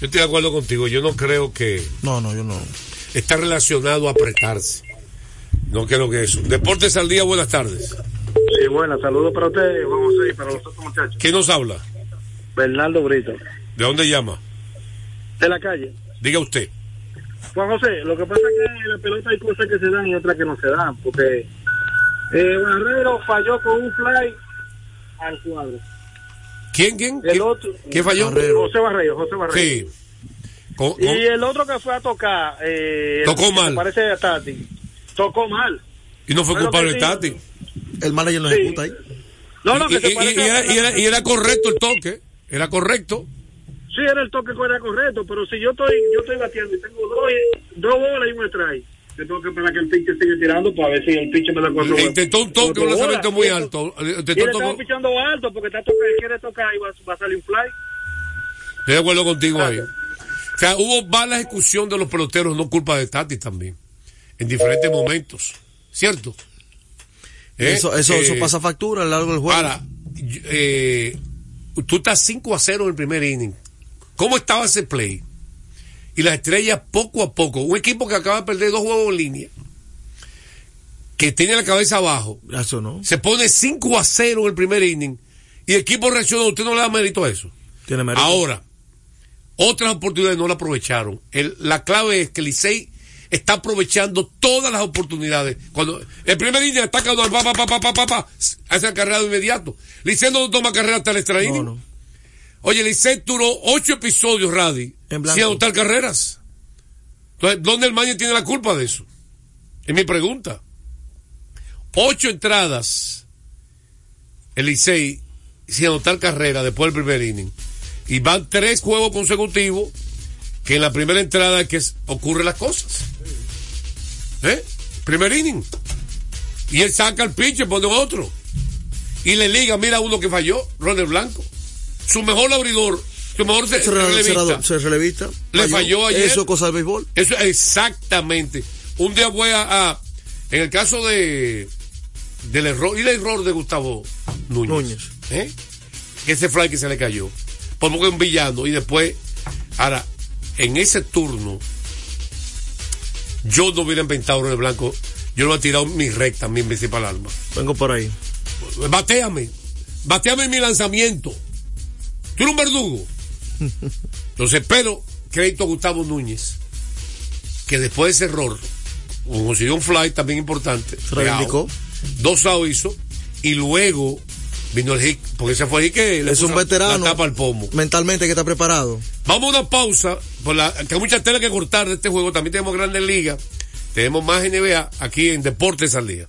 Yo estoy de acuerdo contigo. Yo no creo que No, no, yo no. está relacionado a apretarse. No creo que eso. Deportes al día, buenas tardes. Sí, buenas, saludos para ustedes, Juan José, y para los otros muchachos. ¿Quién nos habla? Bernardo Brito, ¿De dónde llama? de la calle. Diga usted. Juan José, lo que pasa es que en la pelota hay cosas que se dan y otras que no se dan, porque eh, Barrero falló con un fly al cuadro. ¿Quién, quién? El otro, ¿Quién falló? José Barrero, José Barrero. Sí. Con- Y el otro que fue a tocar, eh, Tocó mal. Parece a Tati. Tocó mal. y no fue Pero culpable sí. Tati. El manager no Sí. ejecuta ahí. No, no, y, que se y- parece y era, y era- y era correcto el toque. Era correcto. Sí, era el toque que era correcto, pero si yo estoy yo estoy bateando y tengo dos, dos bolas y un strike, yo tengo que esperar que el pitcher siga tirando para ver si el pitcher me da cuatro bolas. Intentó un toque, un lanzamiento muy Y alto. Y Intentó le estaba pichando alto porque está toca, quiere tocar y va, va a salir un fly. Estoy de acuerdo contigo ahí. O sea, hubo mala ejecución de los peloteros, no culpa de Tati también. En diferentes momentos. ¿Cierto? ¿Eh? Eso, eso, eso Eh, pasa factura a lo largo del juego. Ahora, eh, tú estás 5 a 0 en el primer inning. ¿Cómo estaba ese play? Y las estrellas poco a poco, un equipo que acaba de perder dos juegos en línea, que tiene la cabeza abajo, Eso no. se pone 5 a 0 en el primer inning y el equipo reaccionó. ¿Usted no le da mérito a eso? Tiene mérito. Ahora, otras oportunidades no la aprovecharon. El- la clave es que Licey está aprovechando todas las oportunidades. Cuando el primer línea ataca pa, pa, pa, pa, pa, pa, pa, hace la carrera de inmediato. Licey no toma carrera hasta el extra inning. Oye, Licey duró ocho episodios, Radi, sin anotar carreras. Entonces, ¿dónde el Maña tiene la culpa de eso? Es mi pregunta. Ocho entradas el Licey sin anotar carrera después del primer inning. Y van tres juegos consecutivos que en la primera entrada que ocurren las cosas. ¿Eh? Primer inning. Y él saca el pitcher, pone otro. Y le liga, mira uno que falló, Ronald Blanco. Su mejor abridor, su mejor ce- Cerrador- relevista. se relevista. Le falló ayer. Eso es cosa del béisbol. Eso exactamente. Un día voy a, a- en el caso de del error y el error de Gustavo Núñez, Núñez. ¿eh? ese fly que se le cayó, por poco un villano y después, ahora en ese turno yo no hubiera inventado en blanco, yo lo hubiera tirado mi recta, mi principal alma. Vengo por ahí. Bateame, bateame mi lanzamiento. Tú eres un verdugo. Entonces, pero crédito a Gustavo Núñez, que después de ese error, consiguió un fly también importante. Se reivindicó. Dos outs hizo, y luego vino el hit, porque ese fue el hit que le Es un veterano. La tapa al pomo. Mentalmente que está preparado. Vamos a una pausa, por la, que hay mucha tela que cortar de este juego. También tenemos grandes ligas, tenemos más NBA aquí en Deportes al Día.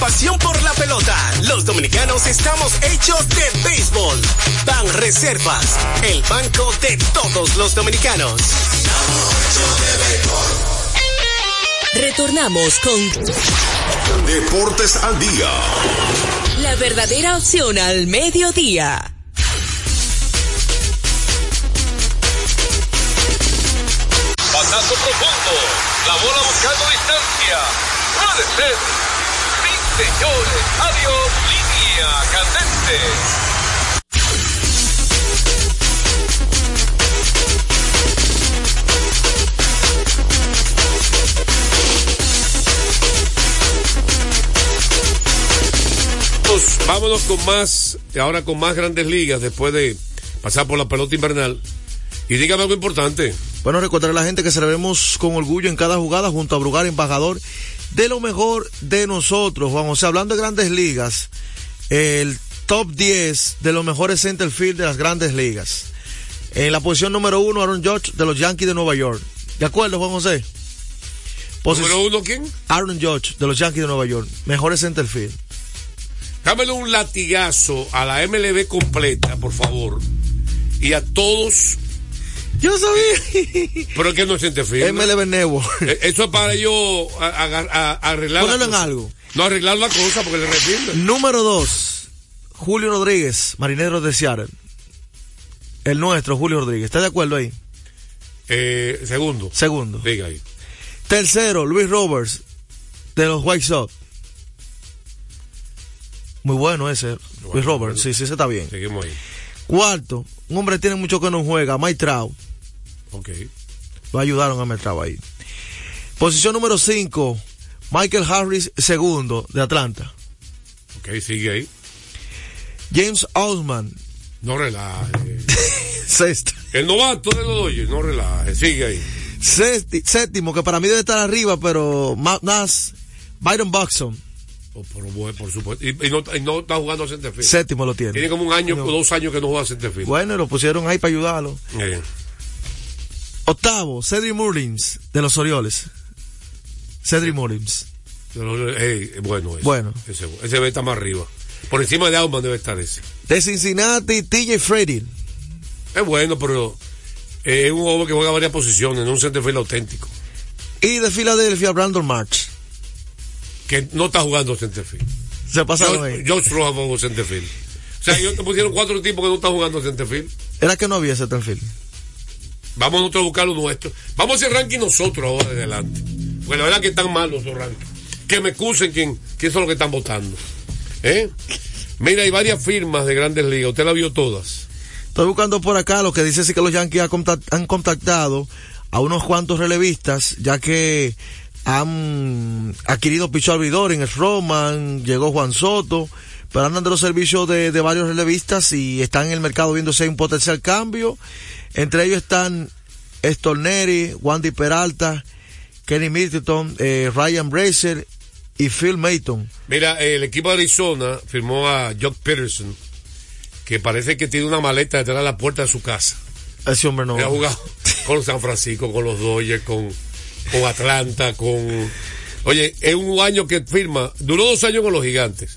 Pasión por la pelota. Los dominicanos estamos hechos de béisbol. Ban Reservas, el banco de todos los dominicanos. Retornamos con Deportes al día. la verdadera opción al mediodía. Pasazo profundo. La bola buscando distancia. Puede ser. Señores. Adiós. Línea candente. Vámonos con más, ahora con más grandes ligas después de pasar por la pelota invernal. Y dígame algo importante. Bueno, recordar a la gente que celebremos con orgullo en cada jugada junto a Brugar, embajador de lo mejor de nosotros. Juan José, hablando de grandes ligas, el top 10 de los mejores center field de las grandes ligas. En la posición número uno, Aaron Judge de los Yankees de Nueva York. ¿De acuerdo, Juan José? ¿Número uno quién? Aaron Judge de los Yankees de Nueva York. Mejores center field. Dámele un latigazo a la MLB completa, por favor. Y a todos. Yo sabía. Pero es que no centerfield. ¿no? MLB Nebo. Eso es para yo arreglar. la Ponerlo en algo. No arreglar la cosa porque le. Número dos, Julio Rodríguez, marinero de Seattle. El nuestro, Julio Rodríguez. ¿Está de acuerdo ahí? Eh, segundo. Segundo. Diga ahí. Tercero, Luis Roberts, de los White Sox. Muy bueno ese, Luis Roberts. Sí, sí, ese está bien. Seguimos ahí. Cuarto, un hombre que tiene mucho que no juega, Mike Trout. Ok. Lo ayudaron a Trout ahí. Posición número cinco, Michael Harris, segundo, de Atlanta. Ok, sigue ahí. James Osman, No relaje. sexto. El novato de los Dodgers, no relaje. Sigue ahí. Séptimo, que para mí debe estar arriba, pero más, Byron Buxton, Oh, por supuesto. Y, y no, y no está jugando a centerfield. séptimo lo tiene. Tiene como un año No. o dos años que no juega a centerfield. Bueno, lo pusieron ahí para ayudarlo. Eh, Octavo, Cedric Mullins, de los Orioles. Cedric Mullins. eh, bueno, ese, Bueno. Ese, ese debe estar más arriba. Por encima de Auman debe estar ese. De Cincinnati, TJ Freddy. Es bueno, pero eh, es un joven que juega varias posiciones, no un centerfield auténtico. Y de Filadelfia, Brandon March. Que no está jugando centerfield. Se pasaron George, Rojas jugó centerfield. O sea, ellos te pusieron cuatro tipos que no están jugando centerfield. Era que no había perfil. Vamos nosotros a buscar lo nuestro. Vamos a hacer ranking nosotros ahora en adelante. Porque la verdad que están malos esos rankings. Que me excusen quién, quién son los que están votando. ¿Eh? Mira, hay varias firmas de grandes ligas. Usted la vio todas. Estoy buscando por acá lo que dice sí que los Yankees han contact- han contactado a unos cuantos relevistas, ya que han adquirido picho abridor en el Roman, llegó Juan Soto, pero andan de los servicios de, de varios relevistas y están en el mercado hay un potencial cambio. Entre ellos están Storneri, Wandy Peralta, Kenny Middleton, eh, Ryan Bracer y Phil Mayton. Mira, el equipo de Arizona firmó a Jock Peterson, que parece que tiene una maleta detrás de la puerta de su casa. Ese hombre no. Ha jugado con San Francisco, con los Dodgers, con, con Atlanta, con... Oye, es un año que firma, duró dos años con los gigantes.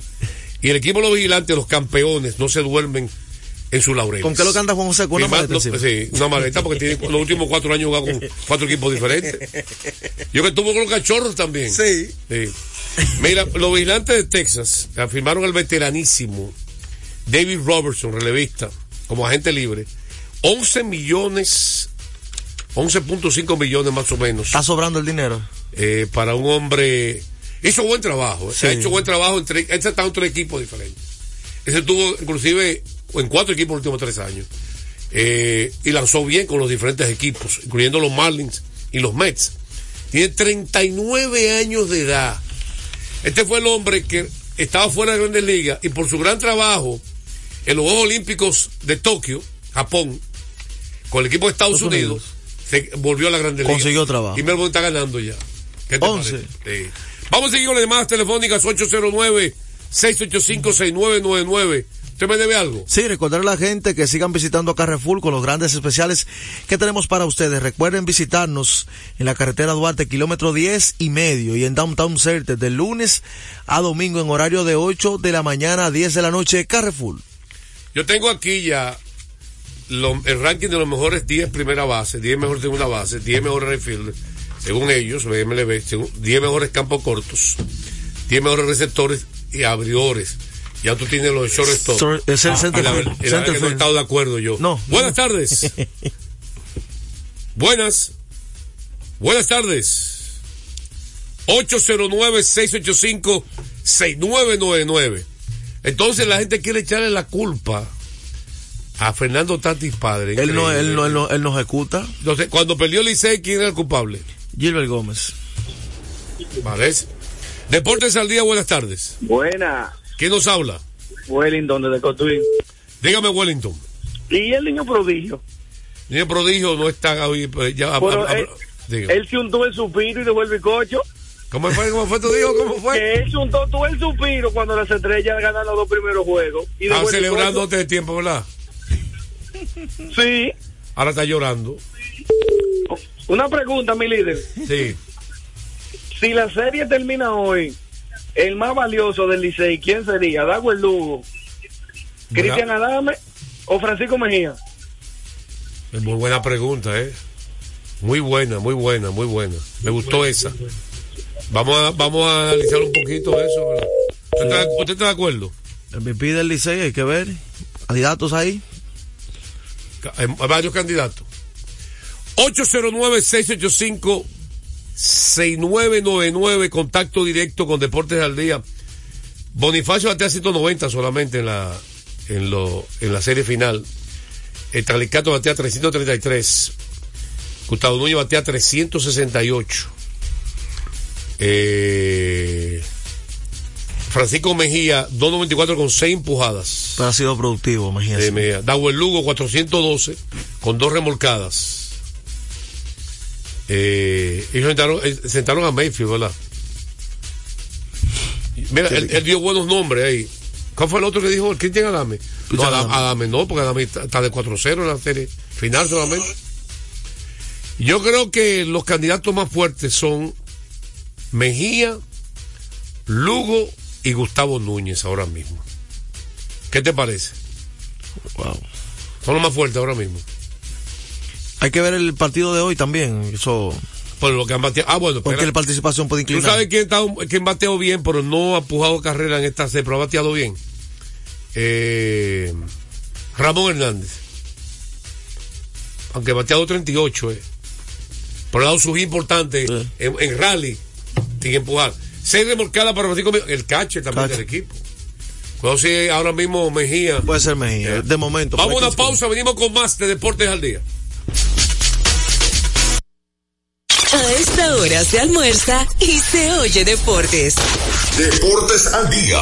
Y el equipo de los vigilantes, los campeones, no se duermen en sus laureles. ¿Con qué lo anda Juan José? Con una maleta sí, una maleta porque tiene los últimos cuatro años jugado con cuatro equipos diferentes. Yo que estuve con los cachorros también. Sí. Mira, los vigilantes de Texas firmaron al veteranísimo David Robertson, relevista, como agente libre. 11 millones, 11.5 millones más o menos. Está sobrando el dinero. eh, para un hombre. Hizo buen trabajo. eh. Sí. Ha hecho buen trabajo. Entre, este está en tres equipos diferentes. Ese tuvo, inclusive, en cuatro equipos en los últimos tres años. Eh, y lanzó bien con los diferentes equipos, incluyendo los Marlins y los Mets. Tiene 39 años de edad. Este fue el hombre que estaba fuera de Grandes Ligas y por su gran trabajo en los Juegos Olímpicos de Tokio, Japón, con el equipo de Estados, Estados Unidos, se volvió a la Grandes Ligas. Consiguió trabajo. Y Melbourne está ganando ya. ¿Qué te 11. parece? Sí. Vamos a seguir con las llamadas telefónicas 809-685-6999. ¿Usted me debe algo? Sí, recordar a la gente que sigan visitando Carrefour con los grandes especiales que tenemos para ustedes. Recuerden visitarnos en la carretera Duarte, kilómetro 10 y medio, y en Downtown Center, de lunes a domingo en horario de 8 de la mañana a 10 de la noche, Carrefour. Yo tengo aquí ya lo- el ranking de los mejores 10 primera base, 10 mejores segunda base, 10 mejores refield, según ellos, MLB, según- 10 mejores campos cortos, 10 mejores receptores y abridores. Ya tú tienes los shortstop. Sor- es el Ah, center y la, y no he estado de acuerdo yo. No. Buenas tardes. Buenas. Buenas tardes. 809-685-6999. Entonces la gente quiere echarle la culpa a Fernando Tatis padre. Él no, él no, él no, él no ejecuta. Entonces, cuando perdió Licey, ¿quién era el culpable? Gilbert Gómez. Parece. Deportes al día, buenas tardes. Buena, ¿Quién nos habla? Wellington desde Cotuín. Dígame, Wellington. Y el niño prodigio. Niño prodigio no está hoy. pues, Ya, Pero hab- él, él se untó el suspiro y dejó el bicocho. ¿Cómo fue? ¿Cómo fue? ¿Tú dijo? ¿Cómo fue? Que él se untó todo el suspiro cuando las estrellas ganan los dos primeros juegos. Y el celebrando antes de tiempo, ¿verdad? Sí. Ahora está llorando. Una pregunta, mi líder. Sí. Si la serie termina hoy, el más valioso del Licey, ¿quién sería? ¿Dago el Lugo? ¿Cristian Adame o Francisco Mejía? Es muy buena pregunta, ¿eh? Muy buena, muy buena, muy buena. Me gustó esa. Vamos a, vamos a analizar un poquito eso. ¿verdad? ¿Usted, está, usted está de acuerdo? El MVP del Licey, hay que ver. Candidatos ahí. Hay varios candidatos. 809-685-6999, contacto directo con Deportes al Día. Bonifacio batea 190 solamente en la, en lo, en la serie final. El Tralicato batea 333. Gustavo Núñez batea 368. Eh, Francisco Mejía, 294 con 6 empujadas. Pero ha sido productivo, de imagínese. Mejía. Dauer Lugo 412 con dos remolcadas. Eh, ellos sentaron, eh, sentaron a Mayfield, ¿verdad? Mira, él, él dio buenos nombres ahí. ¿Cuál fue el otro que dijo? ¿El Cristian Adame? No, Adame, Adame. Adame no, porque Adame está, está de 4-0 en la serie final solamente. Yo creo que los candidatos más fuertes son Mejía, Lugo y Gustavo Núñez ahora mismo. ¿Qué te parece? Wow. Son los más fuertes ahora mismo. Hay que ver el partido de hoy también. Eso. Por lo que han bateado. Ah, bueno, Porque espera. la participación puede Tú inclinar. sabes quién, está, quién bateó bien, pero no ha empujado carrera en esta serie, pero ha bateado bien. Eh, Ramón Hernández. Aunque bateado 38, eh. Por el lado su importante en, en rally, sin empujar. Seis remolcadas para Francisco el catcher también del equipo. Cuidado si ahora mismo Mejía. Puede ser Mejía. De momento. Vamos a una pausa, venimos con más de Deportes al Día. A esta hora se almuerza y se oye deportes. Deportes al día.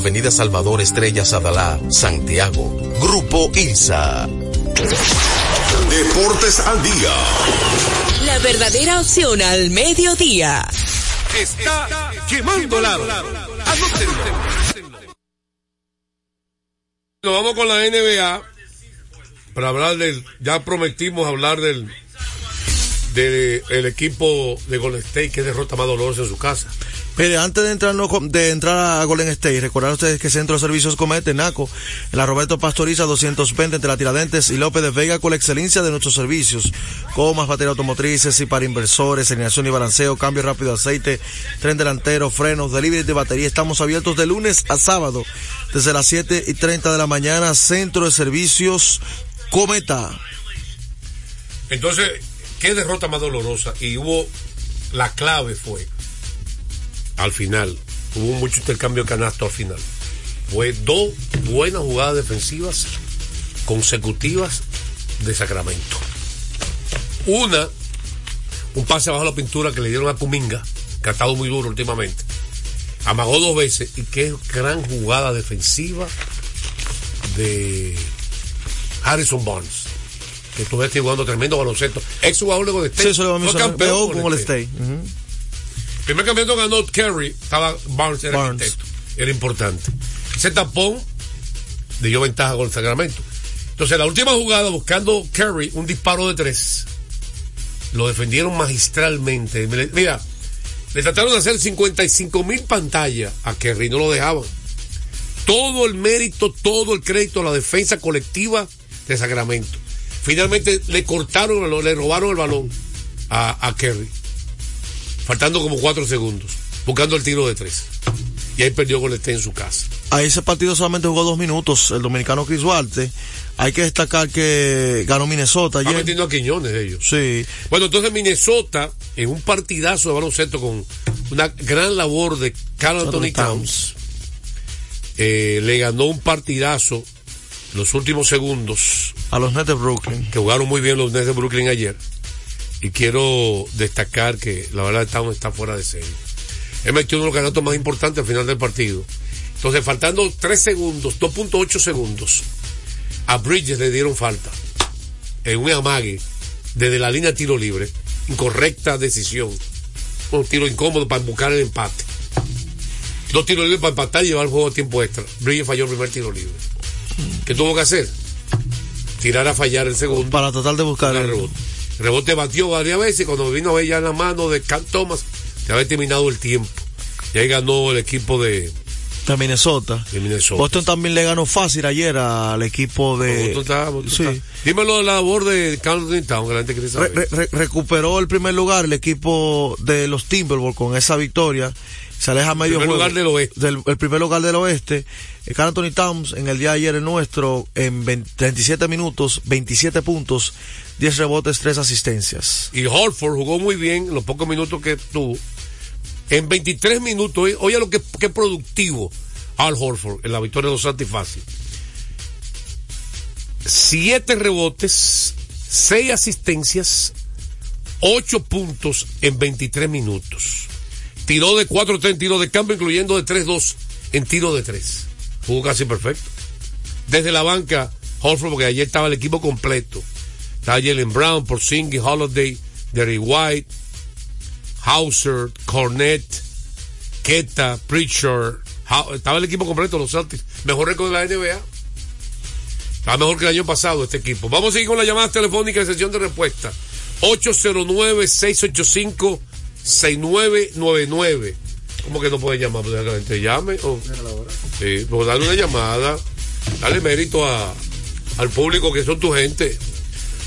Avenida Salvador Estrella Sadalá, Santiago. Grupo ILSA. Deportes al día. La verdadera opción al mediodía. Está quemando lado. Nos vamos con la NBA para hablar del, ya prometimos hablar del, del el equipo de Golden State que derrota más dolorosa en su casa. Mire, antes de entrar, a Golden State, recordar ustedes que Centro de Servicios Comete, NACO, en la Roberto Pastoriza 220 entre la Tiradentes y López de Vega con la excelencia de nuestros servicios, comas, baterías automotrices y para inversores, alineación y balanceo, cambio rápido de aceite, tren delantero, frenos, delivery de batería. Estamos abiertos de lunes a sábado, desde las 7 y 30 de la mañana, Centro de Servicios Cometa. Entonces, ¿qué derrota más dolorosa? Y hubo, la clave fue, al final, hubo mucho intercambio de canasto al final. Fue dos buenas jugadas defensivas consecutivas de Sacramento. Una, un pase abajo la pintura que le dieron a Kuminga, que ha estado muy duro últimamente. Amagó dos veces y qué gran jugada defensiva de Harrison Barnes. Que estuve jugando tremendo baloncesto. Ex jugador de Golden State. Sí, eso a Fue campeón con Golden State. Primer campeonato ganó Kerry, estaba Barnes, era Barnes. arquitecto, era importante. Ese tapón dio ventaja con el Sacramento. Entonces, la última jugada, buscando Kerry, un disparo de tres, lo defendieron magistralmente. Mira, le trataron de hacer 55 mil pantallas a Kerry, no lo dejaban. Todo el mérito, todo el crédito a la defensa colectiva de Sacramento. Finalmente le cortaron, el le robaron el balón a, a Kerry faltando como cuatro segundos, buscando el tiro de tres. Y ahí perdió Golden State en su casa. A ese partido solamente jugó dos minutos el dominicano Chris Duarte. Hay que destacar que ganó Minnesota ayer. metiendo a Quiñones ellos. Sí. Bueno, entonces Minnesota, en un partidazo de baloncesto con una gran labor de Carl Anthony Anthony Towns, eh, le ganó un partidazo los últimos segundos A los Nets de Brooklyn. que jugaron muy bien los Nets de Brooklyn ayer. Y quiero destacar que la verdad está fuera de serie. Él metió uno de los canastos más importantes al final del partido. Entonces, faltando 3 segundos, 2.8 segundos, a Bridges le dieron falta. En un amague, desde la línea de tiro libre. Incorrecta decisión. Un tiro incómodo para buscar el empate. Dos tiros libres para empatar y llevar el juego a tiempo extra. Bridges falló el primer tiro libre. ¿Qué tuvo que hacer? Tirar a fallar el segundo. Para tratar de buscar el el- rebote. Rebote batió varias veces y cuando vino a ver ya en la mano de Cam Thomas, se había terminado el tiempo. Y ahí ganó el equipo de, de Minnesota. de Minnesota. Boston también le ganó fácil ayer al equipo de. Boston está- Boston sí. está. Dímelo de la labor de Carl Anthony Towns, que la gente quiere Re- saber. re- re- recuperó el primer lugar el equipo de los Timberwolves con esa victoria. Se aleja medio primer juego lugar del oeste. del- el primer lugar del oeste. Eh, Carl Anthony Towns en el día de ayer el nuestro en 20 37 minutos, 27 puntos, 10 rebotes, 3 asistencias. Y Horford jugó muy bien en los pocos minutos que tuvo. En 23 minutos, oye- oye lo que, que productivo Al Horford en la victoria de los Santos fácil. Siete rebotes, seis asistencias, ocho puntos en 23 minutos. Tiró de 4-3 en tiro de campo, incluyendo de 3-2 en tiro de 3. Jugó casi perfecto. Desde la banca, Horford, porque ayer estaba el equipo completo. Estaba Jalen Brown, Porzingis, Holiday, Derry White, Hauser, Cornett, Keta, Preacher. Estaba el equipo completo, los Celtics. Mejor récord de la NBA. Está mejor que el año pasado este equipo. Vamos a seguir con las llamadas telefónicas de sesión de respuesta. 809-685-6999. ¿Cómo que no puede llamar? Pues la gente llame. o- Sí, pues dale una llamada. Dale mérito a, al público que son tu gente.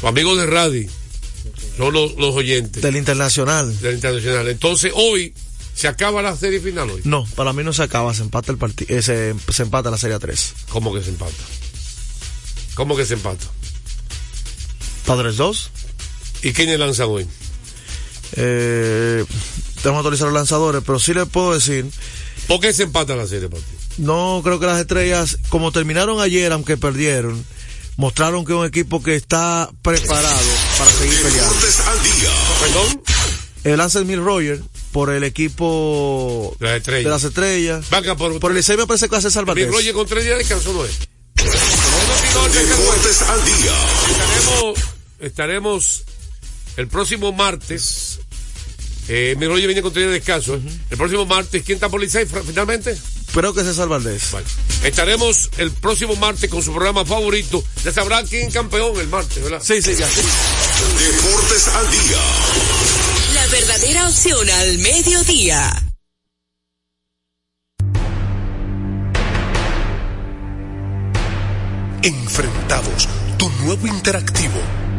Los amigos de radio. Son los, los oyentes Del Internacional. del Internacional. Entonces, hoy se acaba la serie final hoy. No, para mí no se acaba, se empata el partido, se, se empata la serie a 3. ¿Cómo que se empata? ¿Cómo que se empata? Padres 2. ¿Y quiénes lanzan hoy? Eh, tenemos que actualizar los lanzadores, pero sí les puedo decir, ¿Por qué se empata la serie, no creo que las estrellas, como terminaron ayer, aunque perdieron, mostraron que es un equipo que está preparado para seguir peleando. Deportes al día. ¿Perdón? El Lance Mill Roger por el equipo Las de las estrellas. Vaca por, Por el Licey me parece que hace Mi Salvatez. Roger con tres días de descanso no es. Deportes al día. Estaremos, estaremos el próximo martes. Eh, mi Roger viene con de descanso. El próximo martes, ¿quién está por Licey finalmente? creo que César Valdés. Bueno, estaremos el próximo martes con su programa favorito. Ya sabrán quién es campeón el martes, ¿verdad? Sí, sí, ya. Deportes al día. La verdadera opción al mediodía. Enfrentados, tu nuevo interactivo,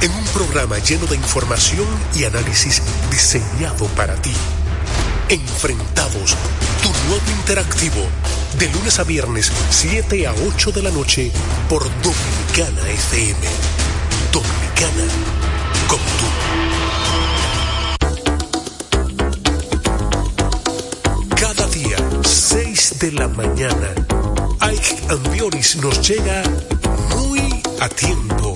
en un programa lleno de información y análisis diseñado para ti. Enfrentados, tu nuevo interactivo, de lunes a viernes, 7 a 8 de la noche, por Dominicana FM. Dominicana, como tú. Cada día, 6 de la mañana, Ike Ambioris nos llega muy a tiempo.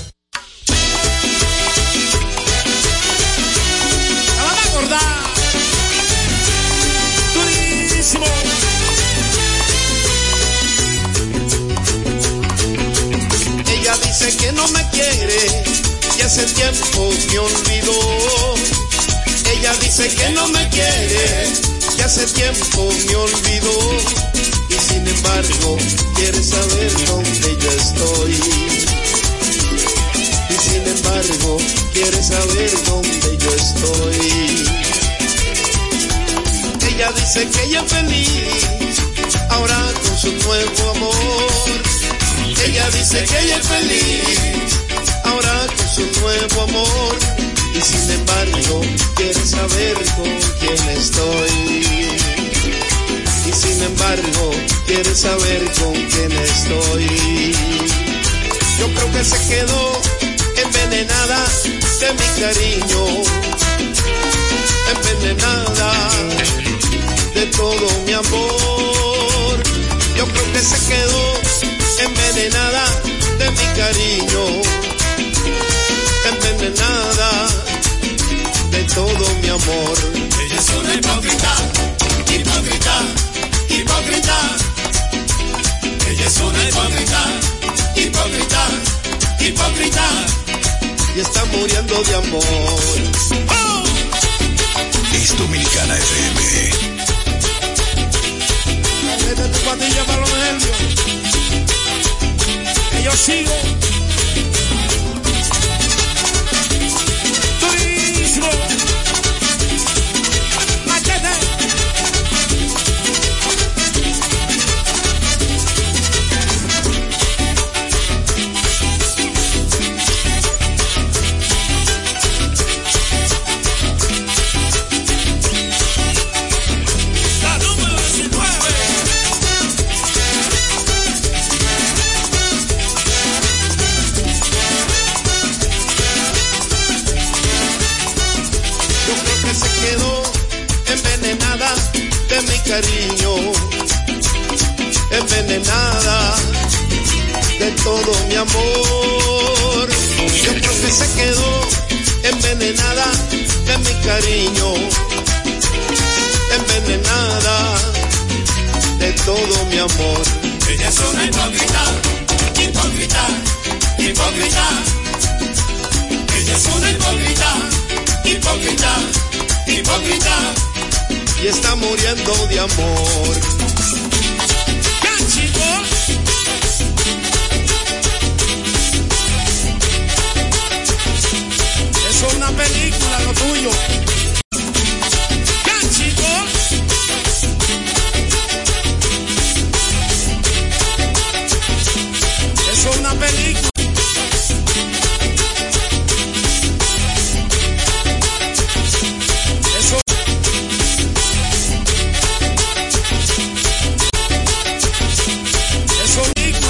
Dice que no me quiere y hace tiempo me olvidó. Ella dice que no me quiere y hace tiempo me olvidó. Y sin embargo quiere saber dónde yo estoy. Y sin embargo quiere saber dónde yo estoy. Ella dice que ella es feliz ahora con su nuevo amor. Ella dice que ella es feliz ahora con su nuevo amor. Y sin embargo quiere saber con quién estoy. Y sin embargo quiere saber con quién estoy. Yo creo que se quedó envenenada de mi cariño. Envenenada de todo mi amor. Yo creo que se quedó envenenada de mi cariño. Envenenada de todo mi amor. Ella es una hipócrita, hipócrita, hipócrita. Ella es una hipócrita, hipócrita, hipócrita. Y está muriendo de amor. Es Dominicana FM. Tu yo sigo. Envenenada de todo mi amor. Yo creo que se quedó envenenada de mi cariño. Envenenada de todo mi amor. Ella es una hipócrita, hipócrita, hipócrita. Ella es una hipócrita, hipócrita, hipócrita. Y está muriendo de amor. Película, lo tuyo.